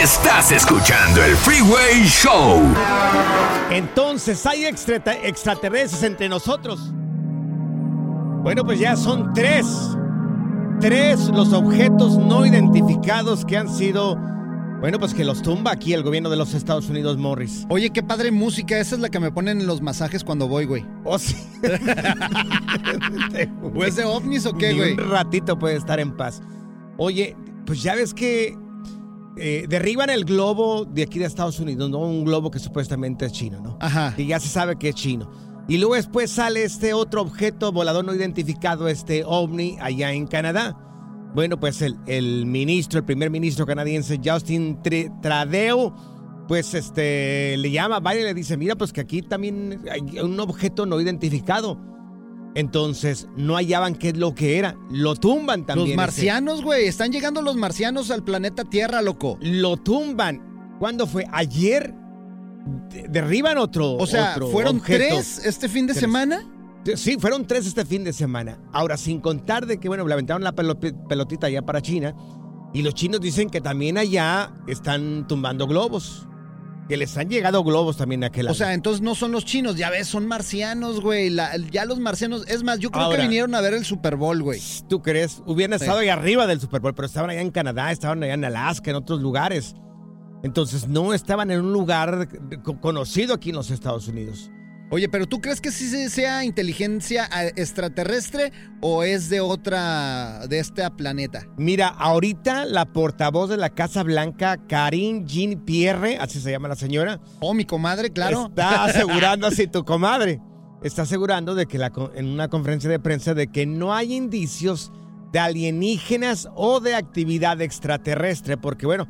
Estás escuchando el Freeway Show. Entonces, ¿hay extra- extraterrestres entre nosotros? Bueno, pues ya son tres. Tres los objetos no identificados que han sido. Bueno, pues que los tumba aquí el gobierno de los Estados Unidos, Morris. Oye, qué padre música. Esa es la que me ponen en los masajes cuando voy, güey. Oh, sí. ¿O es de ovnis o qué, Ni güey? Un ratito puede estar en paz. Oye, pues ya ves que eh, derriban el globo de aquí de Estados Unidos, ¿no? Un globo que supuestamente es chino, ¿no? Ajá. Que ya se sabe que es chino. Y luego después sale este otro objeto volador no identificado, este ovni, allá en Canadá. Bueno, pues el, el ministro, el primer ministro canadiense, Justin Trudeau, pues este, le llama a Biden y le dice, mira, pues que aquí también hay un objeto no identificado. Entonces, no hallaban qué es lo que era. Lo tumban también. Los marcianos, güey. Están llegando los marcianos al planeta Tierra, loco. Lo tumban. ¿Cuándo fue? ¿Ayer? De- derriban otro. O sea, otro ¿fueron objeto. tres este fin de Tres. semana? Sí, fueron tres este fin de semana. Ahora, sin contar de que, bueno, le aventaron la pelo- pelotita allá para China. Y los chinos dicen que también allá están tumbando globos. Que les han llegado globos también a aquel O lado. sea, entonces no son los chinos, ya ves, son marcianos, güey. La- ya los marcianos, es más, yo creo Ahora. que vinieron a ver el Super Bowl, güey. ¿Tú crees? Hubieran Sí. estado ahí arriba del Super Bowl, pero estaban allá en Canadá, estaban allá en Alaska, en otros lugares. Entonces no estaban en un lugar co- conocido aquí en los Estados Unidos. Oye, pero ¿tú crees que sí se- sea inteligencia eh, extraterrestre o es de otra, de este planeta? Mira, ahorita la portavoz de la Casa Blanca, Karine Jean-Pierre, así se llama la señora. Oh, mi comadre, claro. Está asegurando, así tu comadre, está asegurando de que la, en una conferencia de prensa de que no hay indicios de alienígenas o de actividad extraterrestre, porque bueno,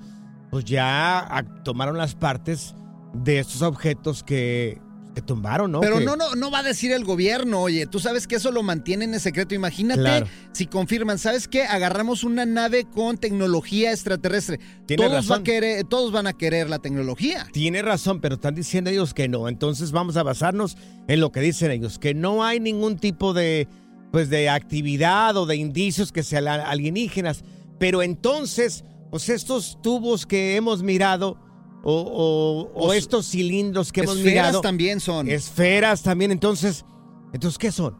pues ya tomaron las partes de estos objetos que, que tumbaron, ¿no? Pero no, no, no va a decir el gobierno, oye, tú sabes que eso lo mantienen en secreto. Imagínate Claro. si confirman, ¿sabes qué? Agarramos una nave con tecnología extraterrestre. Tiene Todos, va a razón. querer, todos van a querer la tecnología. Tiene razón, pero están diciendo ellos que no. Entonces vamos a basarnos en lo que dicen ellos, que no hay ningún tipo de, pues, de actividad o de indicios que sean alienígenas. Pero entonces, pues estos tubos que hemos mirado o, estos cilindros que hemos Esferas mirado, también son. esferas también. Entonces, entonces ¿qué son?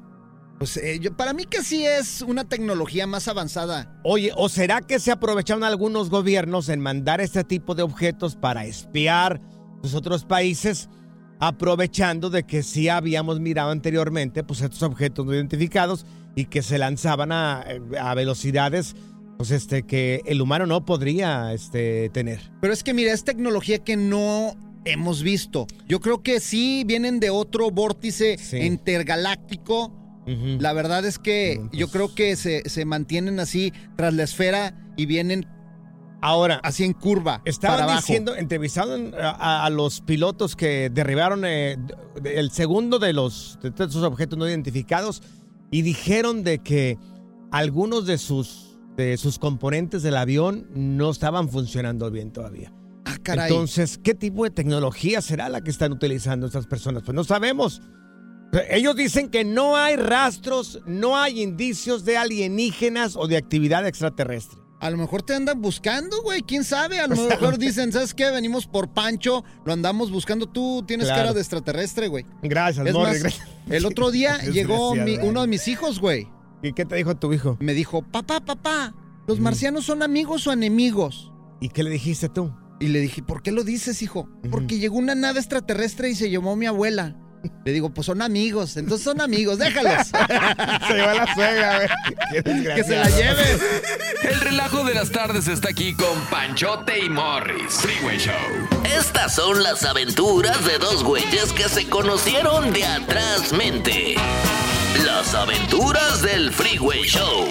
Pues eh, yo- para mí que sí es una tecnología más avanzada. Oye, ¿o será que se aprovecharon algunos gobiernos en mandar este tipo de objetos para espiar los otros países, aprovechando de que sí habíamos mirado anteriormente pues estos objetos no identificados y que se lanzaban a, a velocidades pues este, que el humano no podría este, tener. Pero es que mira, es tecnología que no hemos visto. Yo creo que sí vienen de otro vórtice Sí. intergaláctico. La verdad es que yo pues- creo que se, se mantienen así tras la esfera y vienen Ahora, así en curva. Estaban abajo. diciendo, entrevistaron a, a los pilotos que derribaron eh, el segundo de los de esos objetos no identificados y dijeron de que algunos de sus de sus componentes del avión no estaban funcionando bien todavía. Ah, caray. Entonces, ¿qué tipo de tecnología será la que están utilizando estas personas? Pues no sabemos. Ellos dicen que no hay rastros, no hay indicios de alienígenas o de actividad extraterrestre. A lo mejor te andan buscando, güey. ¿Quién sabe? A lo mejor dicen, ¿sabes qué? Venimos por Pancho, lo andamos buscando. Tú tienes Claro. cara de extraterrestre, güey. Gracias, Es más, el otro día llegó mi- uno de mis hijos, güey. ¿Y qué te dijo tu hijo? Me dijo, papá, papá, ¿los marcianos son amigos o enemigos? ¿Y qué le dijiste tú? Y le dije, ¿por qué lo dices, hijo? Porque llegó una nave extraterrestre y se llevó a mi abuela. Le digo, pues son amigos, entonces son amigos, déjalos. Se llevó a la suegra, güey. Que se la lleven. El relajo de las tardes está aquí con Panchote y Morris. Freeway Show. Estas son las aventuras de dos güeyes que se conocieron de atrás mente. Las aventuras del Freeway Show.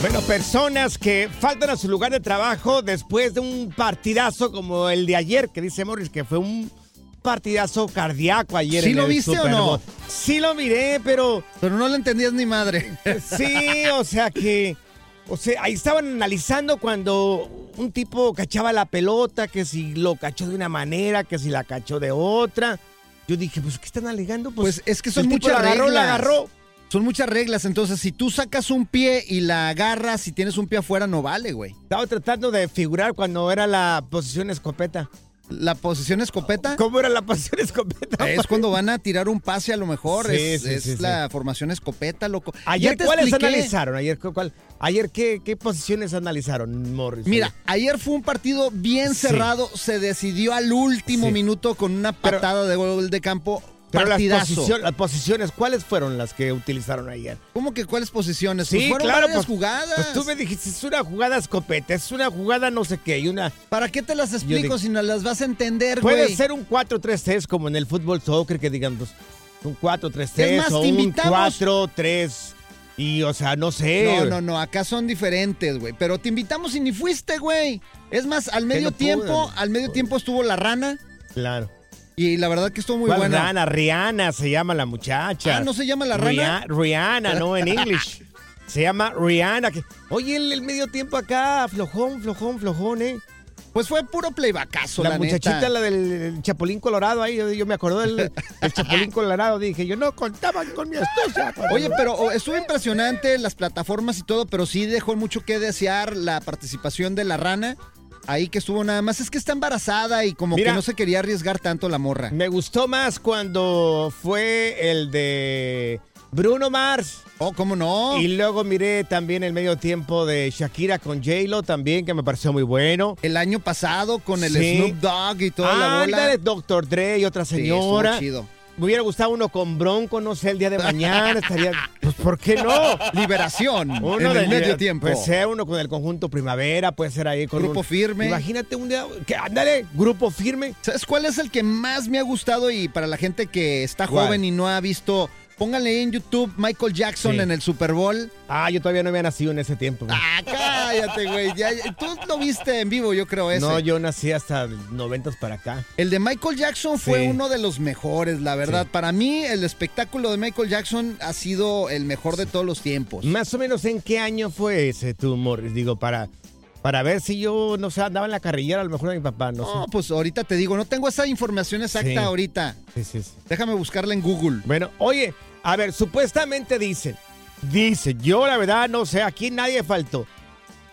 Bueno, personas que faltan a su lugar de trabajo después de un partidazo como el de ayer, que dice Morris que fue un partidazo cardíaco ayer. ¿Sí en lo el viste o no? Bowl. Sí lo miré, pero Pero no le entendías ni madre. sí, o sea que, o sea, ahí estaban analizando cuando un tipo cachaba la pelota, que si lo cachó de una manera, que si la cachó de otra. Yo dije, pues, ¿qué están alegando? Pues es que son muchas la agarró, la reglas. agarró. Son muchas reglas, entonces si tú sacas un pie y la agarras, si tienes un pie afuera, no vale, güey. Estaba tratando de figurar cuando era la posición escopeta. La posición escopeta ¿Cómo era la posición escopeta? es cuando van a tirar un pase a lo mejor, Sí, es, sí, es sí, sí. la formación escopeta, loco. Ayer, te ¿cuáles expliqué. analizaron? Ayer, cu- ¿cuál? Ayer ¿qué, ¿qué posiciones analizaron, Morris? Mira, ayer fue un partido bien cerrado, se decidió al último minuto con una patada de gol de campo. Pero las, partidazo. posicion- las posiciones, ¿cuáles fueron las que utilizaron ayer? ¿Cómo que cuáles posiciones? Sí, pues fueron claro, varias pues- jugadas. Pues tú me dijiste, es una jugada escopeta, es una jugada no sé qué, y una... ¿Para qué te las explico digo- si no las vas a entender, güey? Puede ser un 4-3-3 como en el fútbol soccer, que digan, pues, un 4-3-3 Es más, o un invitamos- 4-3, y o sea, no sé. No, no, no, acá son diferentes, güey. Pero te invitamos y ni fuiste, güey. Es más, al medio no pude, tiempo, no al medio tiempo estuvo la rana Claro. Y la verdad que estuvo muy ¿Cuál buena. rana? Rihanna se llama la muchacha. Ah, ¿no se llama la rana? Rihanna, no en English. Se llama Rihanna. que- Oye, el, el medio tiempo acá, flojón, flojón, flojón, ¿eh? Pues fue puro playbackazo, la, la, muchachita, neta. la del Chapulín Colorado, ahí yo, yo me acordé del, del Chapulín Colorado. Dije, yo no contaban con mi astucia. Oye, pero oh, estuvo impresionante las plataformas y todo, pero sí dejó mucho que desear la participación de la rana. Ahí que estuvo nada más. Es que está embarazada y como Mira. que no se quería arriesgar tanto la morra. Me gustó más cuando fue el de Bruno Mars. Oh, ¿cómo no? Y luego miré también el medio tiempo de Shakira con J-Lo también, que me pareció muy bueno. El año pasado con el Sí. Snoop Dogg y toda la bola. Dr. Dre y otra Sí, señora. estuvo chido. Me hubiera gustado uno con Bronco, no sé, el día de mañana estaría... Pues, ¿por qué no? Liberación Uno en el medio tiempo. Puede ser uno con el conjunto Primavera, puede ser ahí con Grupo un- Firme. Imagínate un día... que Ándale, Grupo Firme. ¿Sabes cuál es el que más me ha gustado? Y para la gente que está ¿Cuál? joven y no ha visto, pónganle en YouTube Michael Jackson Sí. en el Super Bowl. Ah, yo todavía no había nacido en ese tiempo. güey. Ah, cállate, güey. Ya- Tú lo viste en vivo, yo creo, ese. no, yo nací hasta 90 para acá. El de Michael Jackson fue Sí. uno de los mejores, la verdad. Sí. Para mí, el espectáculo de Michael Jackson ha sido el mejor de todos los tiempos. Más o menos, ¿en qué año fue ese tú, Morris? Digo, para, para ver si yo, no sé, andaba en la carrillera a lo mejor de mi papá, no, No, pues ahorita te digo, no tengo esa información exacta Sí. ahorita. Sí, sí, sí. Déjame buscarla en Google. Bueno, oye, a ver, supuestamente dicen, dice, yo la verdad no sé, aquí nadie faltó.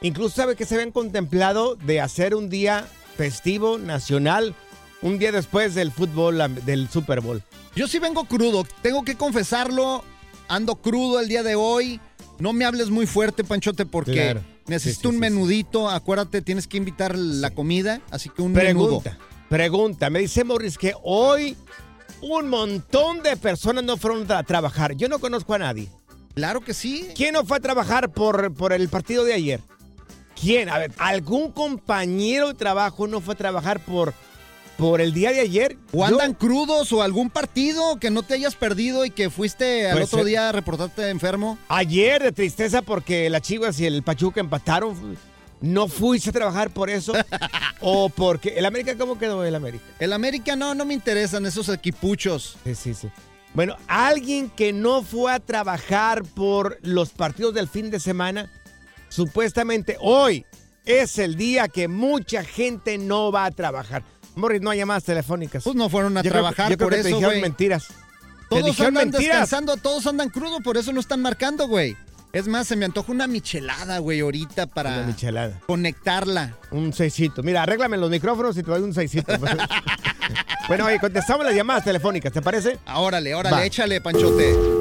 Incluso sabe que se habían contemplado de hacer un día festivo nacional, un día después del fútbol, del Super Bowl. Yo sí vengo crudo, tengo que confesarlo. Ando crudo el día de hoy. No me hables muy fuerte, Panchote, porque Claro. necesito Sí, sí, un menudito. Acuérdate, tienes que invitar la comida, así que un menudo. Pregunta, pregunta, me dice Morris que hoy un montón de personas no fueron a trabajar. Yo no conozco a nadie. Claro que sí. ¿Quién no fue a trabajar por, por el partido de ayer? ¿Quién? A ver, ¿algún compañero de trabajo no fue a trabajar por, por el día de ayer? O andan crudos o algún partido que no te hayas perdido y que fuiste al Puede otro ser. día a reportarte enfermo. Ayer de tristeza porque las Chivas y el Pachuca empataron. ¿No fuiste a trabajar por eso? ¿O porque el América cómo quedó el América? El América no, no me interesan esos equipuchos. Sí, sí, sí. Bueno, alguien que no fue a trabajar por los partidos del fin de semana, supuestamente hoy es el día que mucha gente no va a trabajar. Morris, no hay llamadas telefónicas. Pues no fueron a Yo creo- trabajar yo creo por te eso, dijeron mentiras. Te Todos dijeron andan mentiras. descansando, todos andan crudos, por eso no están marcando, güey. Es más, se me antoja una michelada, güey, ahorita para Una michelada. conectarla. Un seisito. Mira, arréglame los micrófonos y te doy un seisito. bueno, oye, contestamos las llamadas telefónicas, ¿te parece? Órale, órale, Va. échale, Panchote.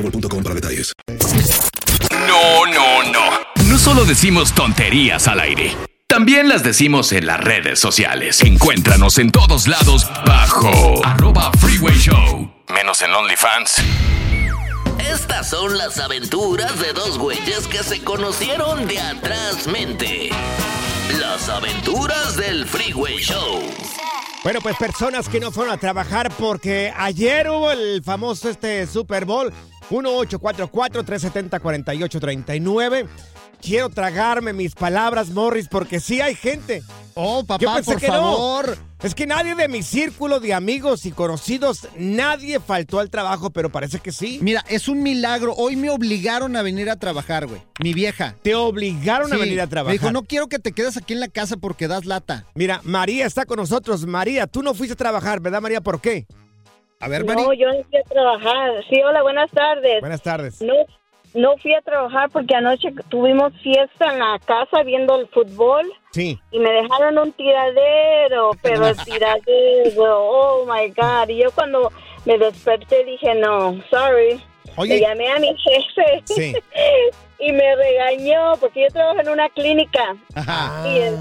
boostmobile.com para detalles. No, no, no. No solo decimos tonterías al aire. También las decimos en las redes sociales. Encuéntranos en todos lados bajo arroba freeway show. Menos en OnlyFans. Estas son las aventuras de dos güeyes que se conocieron de atrás mente. Las aventuras del Freeway Show. Bueno, pues personas que no fueron a trabajar porque ayer hubo el famoso este Super Bowl 1844-370-4839. Quiero tragarme mis palabras, Morris, porque sí hay gente. Oh, Yo papá, pensé por que no. favor. Es que nadie de mi círculo de amigos y conocidos, nadie faltó al trabajo, pero parece que sí. Mira, es un milagro. Hoy me obligaron a venir a trabajar, güey. Mi vieja. Te obligaron a venir a Me trabajar. dijo, no quiero que te quedes aquí en la casa porque das lata. Mira, María está con nosotros. María, tú no fuiste a trabajar, ¿verdad, María? ¿Por qué? A ver, No, yo no fui a trabajar. Sí, hola, buenas tardes. Buenas tardes. No, no fui a trabajar porque anoche tuvimos fiesta en la casa viendo el fútbol Sí. y me dejaron un tiradero, pero el tiradero, oh my God. Y yo cuando me desperté dije, no, sorry. Oye. Le llamé a mi jefe Sí. y me regañó porque yo trabajo en una clínica. Ajá. Y él,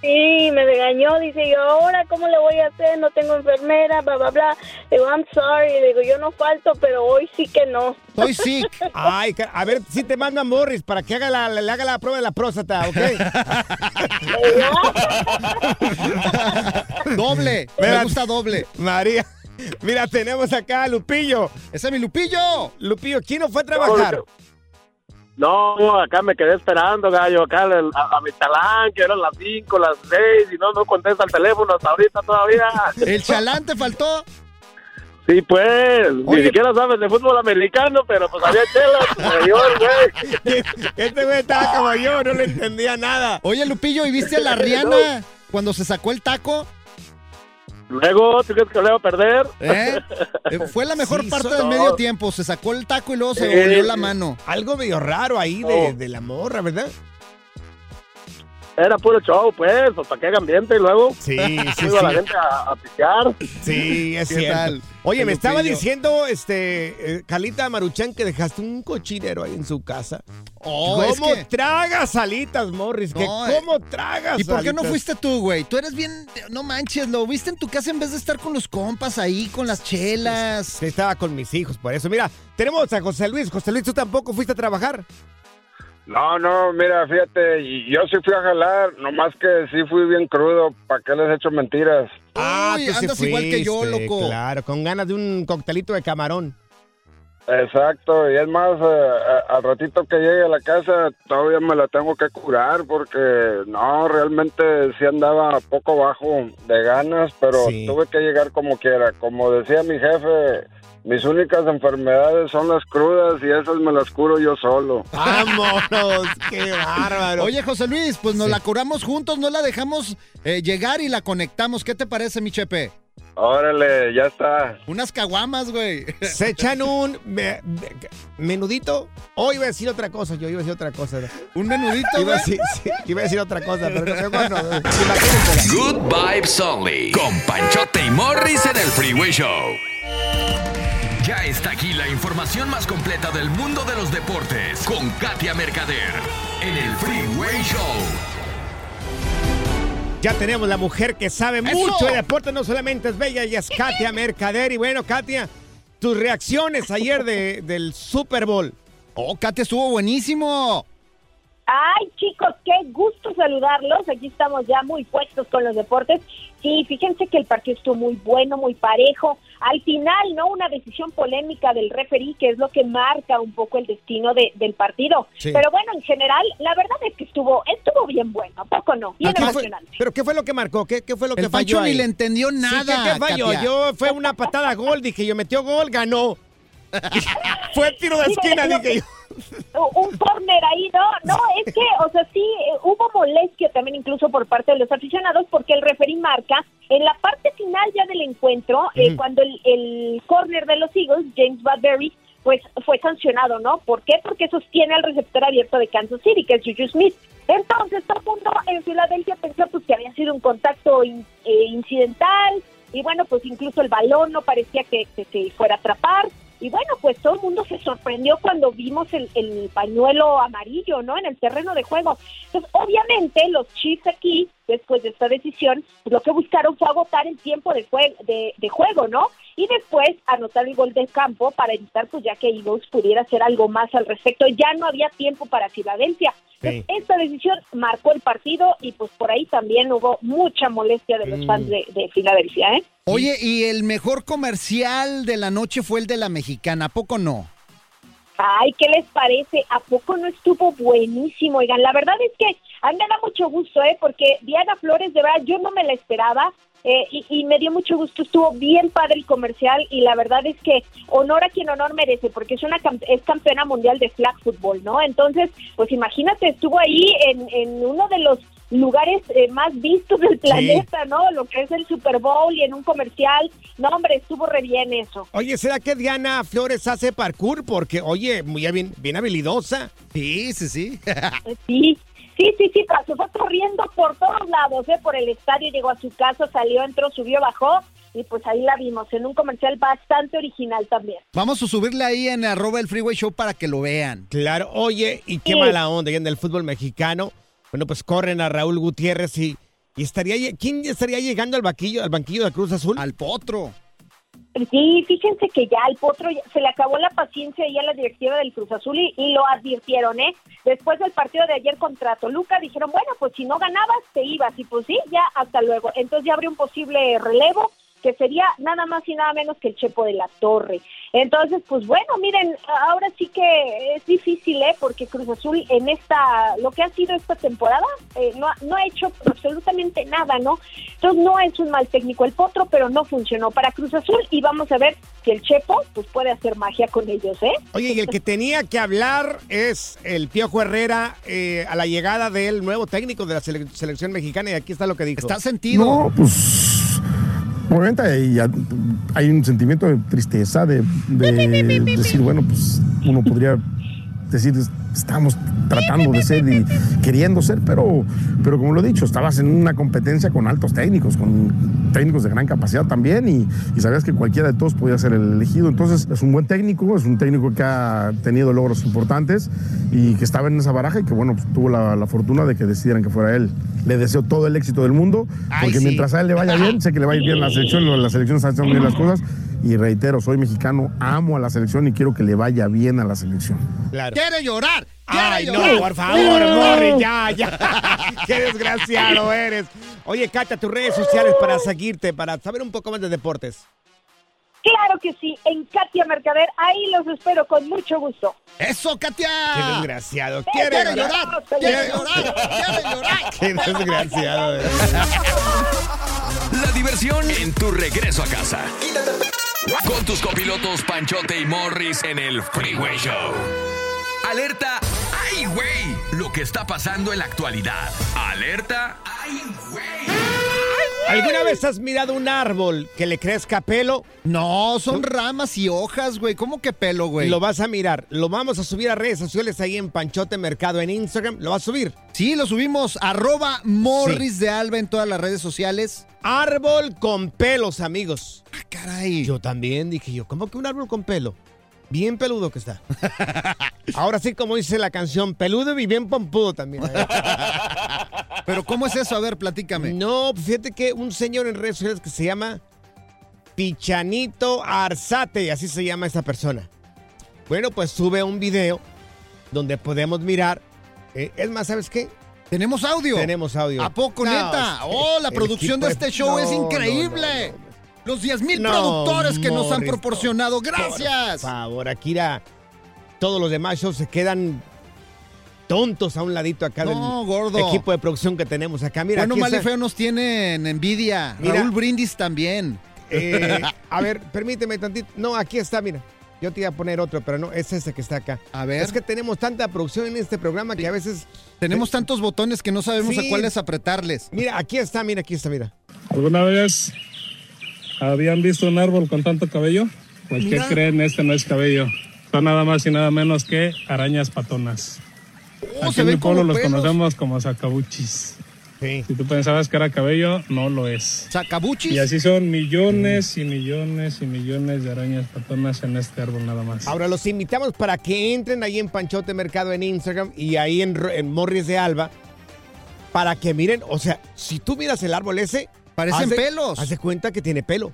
sí, me regañó, dice yo, ahora cómo le voy a hacer, no tengo enfermera, bla, bla, bla. Digo, I'm sorry, le digo, yo no falto, pero hoy sí que no. Estoy sick. Ay, a ver si te manda Morris para que haga la, le haga la prueba de la próstata, ¿ok? doble. Me Mira, gusta doble. María, mira, tenemos acá a Lupillo. ¡Ese es mi Lupillo! Lupillo, ¿quién no fue a trabajar? No, acá me quedé esperando, gallo, acá a, a mi talán, que eran las 5, las 6, y no, no contesta el teléfono hasta ahorita todavía. ¿El chalán te faltó? Sí, pues, Oye. ni siquiera sabes de fútbol americano, pero pues había chelas, señor, güey. Este güey estaba como yo, no le entendía nada. Oye, Lupillo, ¿y viste a la Rihanna cuando se sacó el taco? Luego, ¿tú crees que le va a perder? ¿Eh? Eh, Fue la mejor Sí, parte so- del medio tiempo. Se sacó el taco y luego se Eh, volvió la mano. Algo medio raro ahí de, de la morra, ¿verdad? Era puro show, pues, para que hagan ambiente y luego. Sí, sí, iba sí. la gente a, a pistear. Sí, es ¿Qué cierto. tal? Oye, me estaba diciendo, este, eh, Calita Maruchan, que dejaste un cochinero ahí en su casa. Oh, es ¿Cómo que- tragas alitas, Morris? Que No, eh. ¿Cómo tragas ¿Y por qué no fuiste tú, güey? Tú eres bien, no manches, lo viste en tu casa en vez de estar con los compas ahí, con las chelas. Sí, estaba con mis hijos, por eso. Mira, tenemos a José Luis. José Luis, ¿tú tampoco fuiste a trabajar? No, no, mira, fíjate, y yo sí fui a jalar, nomás que sí fui bien crudo, ¿para qué les he hecho mentiras? Ah, Uy, sí andas igual que yo, loco. Claro, con ganas de un coctelito de camarón. Exacto, y es más, eh, al ratito que llegue a la casa todavía me la tengo que curar porque no, realmente sí andaba poco bajo de ganas, pero Sí. tuve que llegar como quiera. Como decía mi jefe, mis únicas enfermedades son las crudas y esas me las curo yo solo. ¡Vámonos! ¡Qué bárbaro! Oye, José Luis, pues nos la curamos juntos, no la dejamos eh, llegar y la conectamos. ¿Qué te parece, mi chepe? Órale, ya está. Unas caguamas, güey. Se echan un me- me- menudito. O iba a decir otra cosa, yo iba a decir otra cosa. ¿Un menudito, Iba a decir, sí, iba a decir otra cosa, pero no, mejor no. Imagínensela. Good Vibes Only. Con Panchote y Morris en el Freeway Show. Ya está aquí la información más completa del mundo de los deportes. Con Katia Mercader. En el Freeway Show. Ya tenemos la mujer que sabe ¡Eso! mucho de deporte, no solamente es bella, ella es Katia Mercader. Y bueno, Katia, tus reacciones ayer de, del Super Bowl. Oh, Katia, estuvo buenísimo. Ay, chicos, qué gusto saludarlos. Aquí estamos ya muy puestos con los deportes. Sí, fíjense que el partido estuvo muy bueno, muy parejo. Al final, ¿no? Una decisión polémica del referí, que es lo que marca un poco el destino de- del partido. Sí. Pero bueno, en general, la verdad es que estuvo estuvo bien bueno, ¿a poco no? Bien ¿Qué fue- emocionante. ¿Pero qué fue lo que marcó? ¿Qué, qué fue lo que El falló Pancho ni le entendió Sí, nada. ¿qué, qué falló? Yo fue una patada gol, dije yo, metió gol, ganó. fue tiro de Sí, esquina, dije que- yo. un corner ahí, ¿no? No, es que, o sea, sí, eh, hubo molestia también incluso por parte de los aficionados porque el referí marca en la parte final ya del encuentro, eh, cuando el, el corner de los Eagles, James Bradbury, pues fue sancionado, ¿no? ¿Por qué? Porque sostiene al receptor abierto de Kansas City, que es Juju Smith. Entonces todo el mundo en Filadelfia pensó pues que había sido un contacto in- eh, incidental y bueno, pues incluso el balón no parecía que, que se fuera a atrapar. Y bueno, pues todo el mundo se sorprendió cuando vimos el, el pañuelo amarillo, ¿no? En el terreno de juego. Entonces, obviamente, los Chiefs aquí, después de esta decisión, pues, lo que buscaron fue agotar el tiempo de, jue- de, de juego, ¿no? Y después anotar el gol del campo para evitar, pues ya que Eagles pudiera hacer algo más al respecto. Ya no había tiempo para Filadelfia. Entonces, esta decisión marcó el partido y pues por ahí también hubo mucha molestia de los Mm. fans de, de Filadelfia, ¿eh? Oye, y el mejor comercial de la noche fue el de la mexicana, ¿a poco no? Ay, ¿qué les parece? ¿A poco no estuvo buenísimo? Oigan, la verdad es que a mí me da mucho gusto, ¿eh? Porque Diana Flores, de verdad, yo no me la esperaba. eh, y, y me dio mucho gusto, estuvo bien padre el comercial y la verdad es que honor a quien honor merece, porque es una es campeona mundial de flag football, ¿no? Entonces, pues imagínate, estuvo ahí en, en uno de los lugares eh, más vistos del planeta, ¿no? Lo que es el Super Bowl y en un comercial. No, hombre, estuvo re bien eso. Oye, ¿será que Diana Flores hace parkour? Porque, oye, muy bien, bien habilidosa. Sí, sí, sí. Sí, sí, sí, sí, se fue corriendo por todos lados, ¿eh? por el estadio, llegó a su casa, salió, entró, subió, bajó y pues ahí la vimos en un comercial bastante original también. Vamos a subirle ahí en arroba el Freeway Show para que lo vean. Claro, oye, y qué Sí. mala onda ya en el fútbol mexicano. Bueno, pues corren a Raúl Gutiérrez y, y estaría ¿quién estaría llegando al banquillo, al banquillo de Cruz Azul? Al potro. Sí, fíjense que ya al Potro ya- se le acabó la paciencia ahí a la directiva del Cruz Azul y, y lo advirtieron, ¿eh? Después del partido de ayer contra Toluca dijeron, bueno, pues si no ganabas, te ibas. Y pues sí, ya hasta luego. Entonces ya abrió un posible relevo que sería nada más y nada menos que el Chepo de la Torre. Entonces, pues bueno, miren, ahora sí que es difícil, ¿eh? Porque Cruz Azul en esta, lo que ha sido esta temporada, eh, no, ha- no ha hecho absolutamente nada, ¿no? Entonces no es un mal técnico el Potro, pero no funcionó para Cruz Azul y vamos a ver si el Chepo pues puede hacer magia con ellos, ¿eh? Oye, y el que tenía que hablar es el Piojo Herrera eh, a la llegada del nuevo técnico de la sele- selección mexicana y aquí está lo que dijo. Está sentido. No, pues. Obviamente hay, hay un sentimiento de tristeza, de, de decir, bueno, pues uno podría decir, estamos tratando de ser y queriendo ser, pero, pero como lo he dicho, estabas en una competencia con altos técnicos, con técnicos de gran capacidad también y, y sabías que cualquiera de todos podía ser el elegido. Entonces es un buen técnico, es un técnico que ha tenido logros importantes y que estaba en esa baraja y que bueno, pues, tuvo la, la fortuna de que decidieran que fuera él. Le deseo todo el éxito del mundo, porque sí. mientras a él le vaya bien, sé que le va a ir bien la selección, la selección está haciendo bien las cosas y reitero, soy mexicano, amo a la selección y quiero que le vaya bien a la selección. Claro. ¡Quiere llorar! ¡Quiere Ay, no, por favor, Morris, ya, ya. Qué desgraciado eres. Oye, Katia, tus redes sociales para seguirte, para saber un poco más de deportes. Claro que sí, en Katia Mercader, ahí los espero con mucho gusto. ¡Eso, Katia! Qué desgraciado. ¡Quiere Quiere llorar! ¡Quiere llorar! ¡Quiere llorar! Qué desgraciado. La diversión en tu regreso a casa. Con tus copilotos Panchote y Morris en el Freeway Show. Alerta. ¡Ay, güey! Lo que está pasando en la actualidad. Alerta. ¡Ay, güey! ¿Alguna vez has mirado un árbol que le crezca pelo? No, son ramas y hojas, güey. ¿Cómo que pelo, güey? Lo vas a mirar. Lo vamos a subir a redes sociales ahí en Panchote Mercado en Instagram. ¿Lo vas a subir? Sí, lo subimos. Arroba Morris de Alba en todas las redes sociales. Árbol con pelos, amigos. Ah, caray. Yo también dije yo, ¿cómo que un árbol con pelo? Bien peludo que está. Ahora sí, como dice la canción, peludo y bien pompudo también. Pero ¿cómo es eso? A ver, platícame. No, pues fíjate que un señor en redes sociales que se llama Pichanito Arzate, así se llama esa persona. Bueno, pues sube un video donde podemos mirar. eh, es más, ¿sabes qué? ¿Tenemos audio? Tenemos audio. ¿A poco, No, neta? sí, Oh, la el producción de este show es no, increíble. no, Los 10 mil No, productores que nos han proporcionado. Por Gracias. favor, Akira. Todos los demás shows se quedan tontos a un ladito acá No, del gordo. equipo de producción que tenemos acá. Mira, bueno, aquí mal y feo nos tienen envidia. Mira. Raúl Brindis también. Eh, a ver, permíteme tantito. No, aquí está, mira. Yo te iba a poner otro, pero no, es ese que está acá. A ver. Es que tenemos tanta producción en este programa que a veces... Tenemos tantos botones que no sabemos Sí. a cuáles apretarles. Mira, aquí está, mira, aquí está, mira. ¿Alguna vez habían visto un árbol con tanto cabello? Pues ¿qué Mira. creen? Este no es cabello. Son nada más y nada menos que arañas patonas. Oh, Aquí en mi pueblo los pelos. conocemos como sacabuchis. Sí. Si tú pensabas que era cabello, no lo es. ¿Sacabuchis? Y así son millones y millones y millones de arañas patonas en este árbol nada más. Ahora los invitamos para que entren ahí en Panchote Mercado en Instagram y ahí en, en Morris de Alba para que miren, o sea, si tú miras el árbol ese... Parecen haz de- pelos. Haz de cuenta que tiene pelo.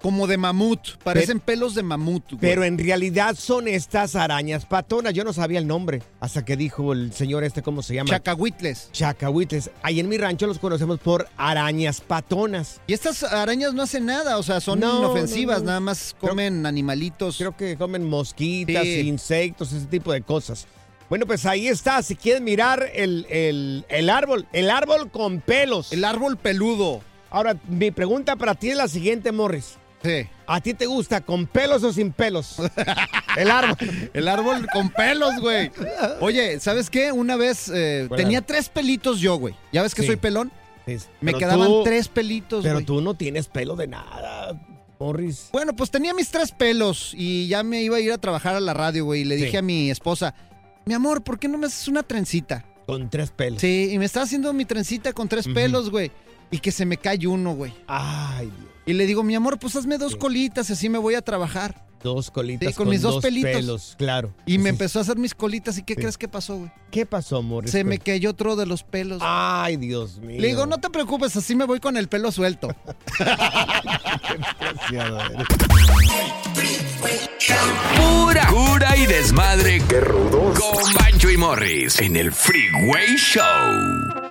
Como de mamut. Parecen pelos de mamut. güey. Pero en realidad son estas arañas patonas. Yo no sabía el nombre hasta que dijo el señor este, ¿cómo se llama? Chacahuitles. Chacahuitles. Ahí en mi rancho los conocemos por arañas patonas. Y estas arañas no hacen nada, o sea, son No, inofensivas, no, no. nada más comen animalitos. Creo que comen mosquitas, Sí. insectos, ese tipo de cosas. Bueno, pues ahí está. Si quieren mirar el, el- el árbol, el árbol con pelos. El árbol peludo. Ahora, mi pregunta para ti es la siguiente, Morris. Sí. ¿A ti te gusta con pelos o sin pelos? el árbol. El árbol con pelos, güey. Oye, ¿sabes qué? Una vez eh, ¿Cuál tenía tres pelitos yo, güey. ¿Ya ves que Sí. soy pelón? Me Pero quedaban tú- tres pelitos, Pero güey. tú no tienes pelo de nada, Morris. Bueno, pues tenía mis tres pelos y ya me iba a ir a trabajar a la radio, güey. Y le Sí. dije a mi esposa, mi amor, ¿por qué no me haces una trencita? Con tres pelos. Sí, y me estaba haciendo mi trencita con tres pelos, güey. Y que se me cae uno, güey. Ay, Dios. Y le digo, mi amor, pues hazme dos colitas y así me voy a trabajar. Dos colitas Sí, con mis dos pelitos. pelos, claro. Y me Sí. empezó a hacer mis colitas. ¿Y qué Sí. crees que pasó, güey? ¿Qué pasó, Morris? Se me cayó otro de los pelos. Ay, Dios mío. Le digo, no te preocupes, así me voy con el pelo suelto. Pura cura y desmadre. ¡Qué rudos! Con Bancho y Morris en el Freeway Show.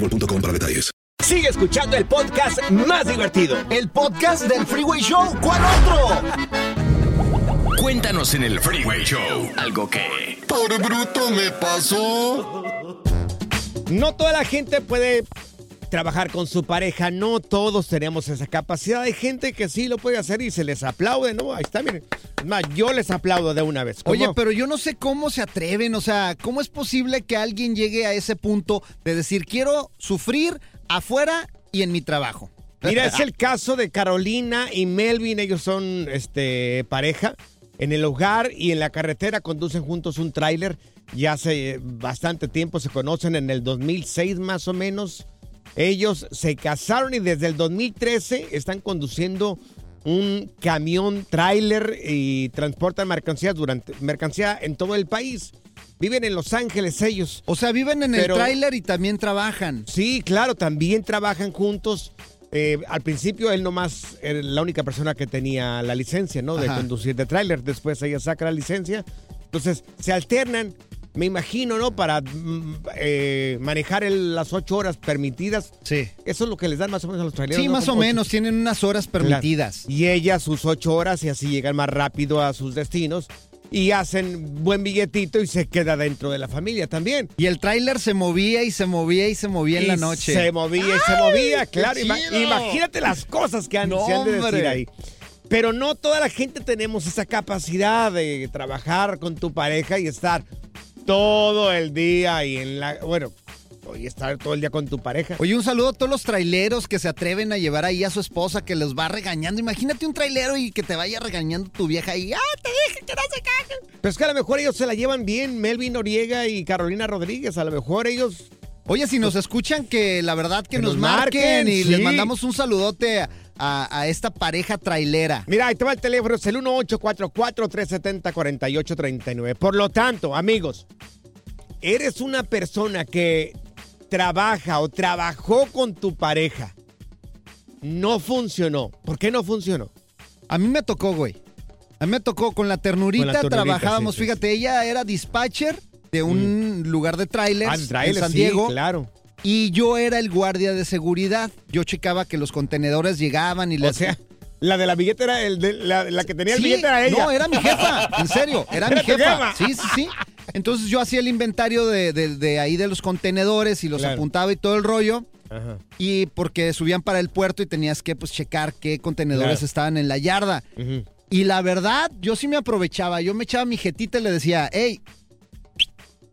boostmobile.com para detalles. Sigue escuchando el podcast más divertido. El podcast del Freeway Show. ¿Cuál otro? Cuéntanos en el Freeway Show algo que... Por bruto me pasó. No toda la gente puede trabajar con su pareja, no todos tenemos esa capacidad. Hay gente que sí lo puede hacer y se les aplaude, ¿no? Ahí está, miren. Más, yo les aplaudo de una vez. ¿Cómo? Oye, pero yo no sé cómo se atreven, o sea, ¿cómo es posible que alguien llegue a ese punto de decir, quiero sufrir afuera y en mi trabajo? Mira, es el caso de Carolina y Melvin, ellos son este pareja. En el hogar y en la carretera conducen juntos un tráiler. Ya hace eh, bastante tiempo se conocen, en el 2006 más o menos. Ellos se casaron y desde el 2013 están conduciendo un camión tráiler y transportan mercancías durante mercancía en todo el país. Viven en Los Ángeles ellos. O sea, viven en el tráiler y también trabajan. Sí, claro, también trabajan juntos. Eh, al principio él nomás era la única persona que tenía la licencia, ¿no? De Ajá. conducir de tráiler. Después ella saca la licencia. Entonces se alternan, me imagino, ¿no? Para mm, eh, manejar el- las ocho horas permitidas. Sí. Eso es lo que les dan más o menos a los traileros. Sí, ¿no? más o ocho- menos, tienen unas horas permitidas. Claro. Y ella sus ocho horas y así llegan más rápido a sus destinos. Y hacen buen billetito y se queda dentro de la familia también. Y el tráiler se movía y se movía y se movía en la noche. Se movía y se movía, claro. Ima- imagínate las cosas que han, No, se han de decir ahí. Pero no toda la gente tenemos esa capacidad de trabajar con tu pareja y estar todo el día y en la. Bueno, y estar todo el día con tu pareja. Oye, un saludo a todos los traileros que se atreven a llevar ahí a su esposa que los va regañando. Imagínate un trailero y que te vaya regañando tu vieja y ¡ah, te dije que no se! Pero es que a lo mejor ellos se la llevan bien, Melvin Noriega y Carolina Rodríguez. A lo mejor ellos. Oye, si nos escuchan, que la verdad que, Que nos, nos marquen, marquen, y sí. les mandamos un saludote a, esta pareja trailera. Mira, ahí te va el teléfono, es el 1844-370-4839. Por lo tanto, amigos, eres una persona que trabaja o trabajó con tu pareja. No funcionó. ¿Por qué no funcionó? A mí me tocó, güey. A mí me tocó con la ternurita, Con la ternurita, trabajábamos. sí, sí, Fíjate, ella era dispatcher de un lugar de trailers Ah, trailers, en San sí, Diego. claro. Y yo era el guardia de seguridad. Yo checaba que los contenedores llegaban y O les... sea, la de la billete era el de, la, la que tenía el Sí, billete era ella. No, era mi jefa, en serio, era, mi jefa. Sí, sí, sí. Entonces yo hacía el inventario de, de- de ahí de los contenedores y los Claro. apuntaba y todo el rollo. Ajá. Y porque subían para el puerto y tenías que pues checar qué contenedores Claro. estaban en la yarda. Y la verdad, yo sí me aprovechaba. Yo me echaba mi jetita y le decía, hey,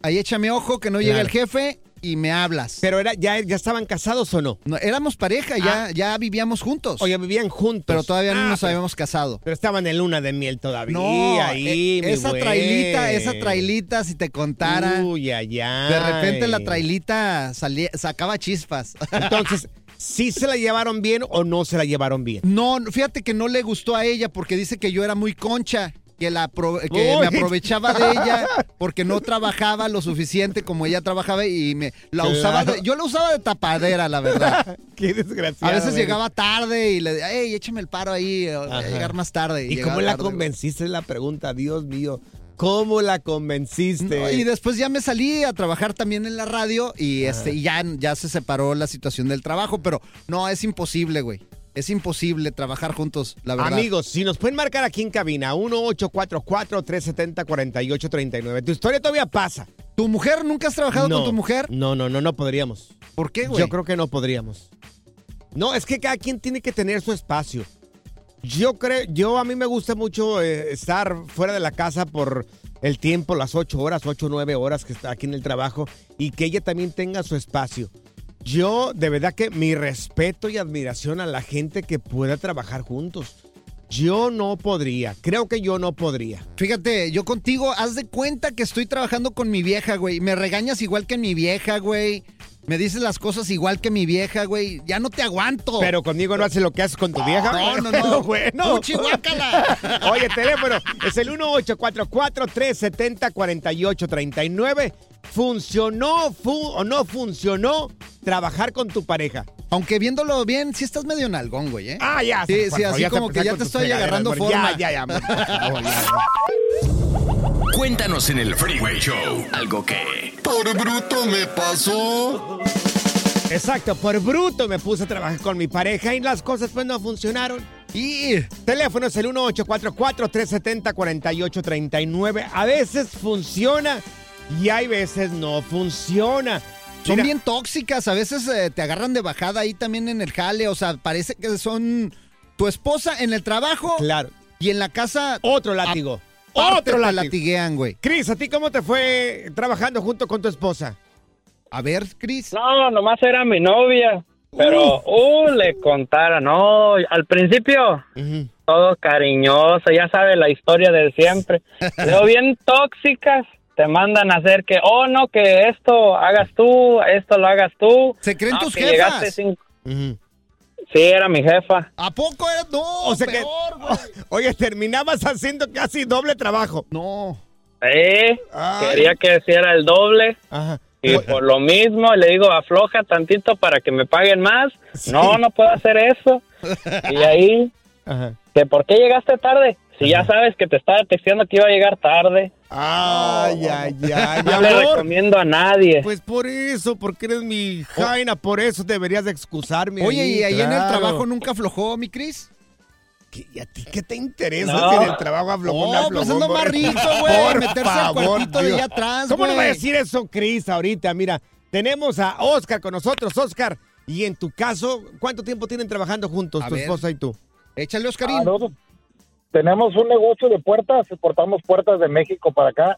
ahí échame ojo que no llega el jefe y me hablas. Pero era, ya, ya estaban casados o no? No, éramos pareja, ya, ya vivíamos juntos. O ya vivían juntos. pero todavía no Ah, nos pero- habíamos casado. Pero estaban en luna de miel todavía. No, ahí, e- mi esa güey. trailita, esa trailita, si te contara. Uy, ay, ay. De repente la trailita salía, sacaba chispas. Entonces, ¿sí se la llevaron bien o no se la llevaron bien? No, fíjate que no le gustó a ella porque dice que yo era muy concha, que, la que me aprovechaba de ella porque no trabajaba lo suficiente como ella trabajaba y me la Claro. usaba de- yo la usaba de tapadera, la verdad. Qué desgraciado. A veces güey. llegaba tarde y le decía, hey, échame el paro ahí, a llegar más tarde. ¿Y cómo la tarde, güey. convenciste? Es la pregunta, Dios mío. ¿Cómo la convenciste? No, y después ya me salí a trabajar también en la radio y este y ya, ya se separó la situación del trabajo, pero no, es imposible, güey. Es imposible trabajar juntos, la verdad. Amigos, si nos pueden marcar aquí en cabina, 1-844-370-4839. Tu historia todavía pasa. ¿Tu mujer? ¿Nunca has trabajado No. con tu mujer? No, no, no, no podríamos. ¿Por qué, güey? Yo creo que no podríamos. No, es que cada quien tiene que tener su espacio. Yo creo, yo a mí me gusta mucho eh, estar fuera de la casa por el tiempo, las ocho horas, ocho o nueve horas que está aquí en el trabajo y que ella también tenga su espacio. Yo, de verdad que mi respeto y admiración a la gente que pueda trabajar juntos. Yo no podría. Creo que yo no podría. Fíjate, yo contigo, haz de cuenta que estoy trabajando con mi vieja, güey. Me regañas igual que mi vieja, güey. Me dices las cosas igual que mi vieja, güey. Ya no te aguanto. Pero conmigo no haces lo que haces con tu vieja. No, no, no. bueno. Fuchi, guácala. Oye, teléfono es el 1844-370-4839. ¿Funcionó fu- o no funcionó trabajar con tu pareja? Aunque viéndolo bien, sí estás medio nalgón, güey, ¿eh? Ah, ya. Sí, sí, así ya como que ya te estoy agarrando forma. Ya, ya, ya. amor, por favor, ya. Cuéntanos en el Freeway Show algo que... Por bruto me pasó. Exacto, por bruto me puse a trabajar con mi pareja y las cosas pues no funcionaron. Y teléfono es el 1844-370-4839. A veces funciona y hay veces no funciona. Son Mira, bien tóxicas, a veces eh, te agarran de bajada ahí también en el jale, o sea, parece que son tu esposa en el trabajo Claro. y en la casa Otro látigo. Otro látigo. latiguean, güey. Cris, ¿a ti cómo te fue trabajando junto con tu esposa? A ver, Cris. No, nomás era mi novia. Pero, uh, le contara, no, al principio, todo cariñoso, ya sabe la historia de siempre. Luego bien tóxicas, te mandan a hacer que, oh, no, que esto hagas tú, esto lo hagas tú. ¿Se creen No, tus que jefas? llegaste sin- Sí, era mi jefa. ¿A poco era? No, O sea que- peor. Oye, terminabas haciendo casi doble trabajo. No. Sí, Ay. quería que hiciera el doble. Ajá. Y por lo mismo le digo, afloja tantito para que me paguen más. No, no puedo hacer eso. Y ahí, Ajá. que ¿por qué llegaste tarde? Si ya sabes que te estaba texteando que iba a llegar tarde. Ay, ay, ay, No le recomiendo a nadie. Pues por eso, porque eres mi jaina, por eso deberías de excusarme. Oye, ahí, ¿y ahí en el trabajo nunca aflojó, mi Cris? ¿Qué- ¿Y a ti qué te interesa No. si en el trabajo aflojó No, pues es lo más rico, güey, meterse al cuartito de allá atrás, ¿Cómo no va a decir eso, Cris, ahorita? Mira, tenemos a Oscar con nosotros. Oscar, y en tu caso, ¿cuánto tiempo tienen trabajando juntos, A tu ver. esposa y tú? Échale, Oscarín. Ah, nosotros tenemos un negocio de puertas, exportamos puertas de México para acá.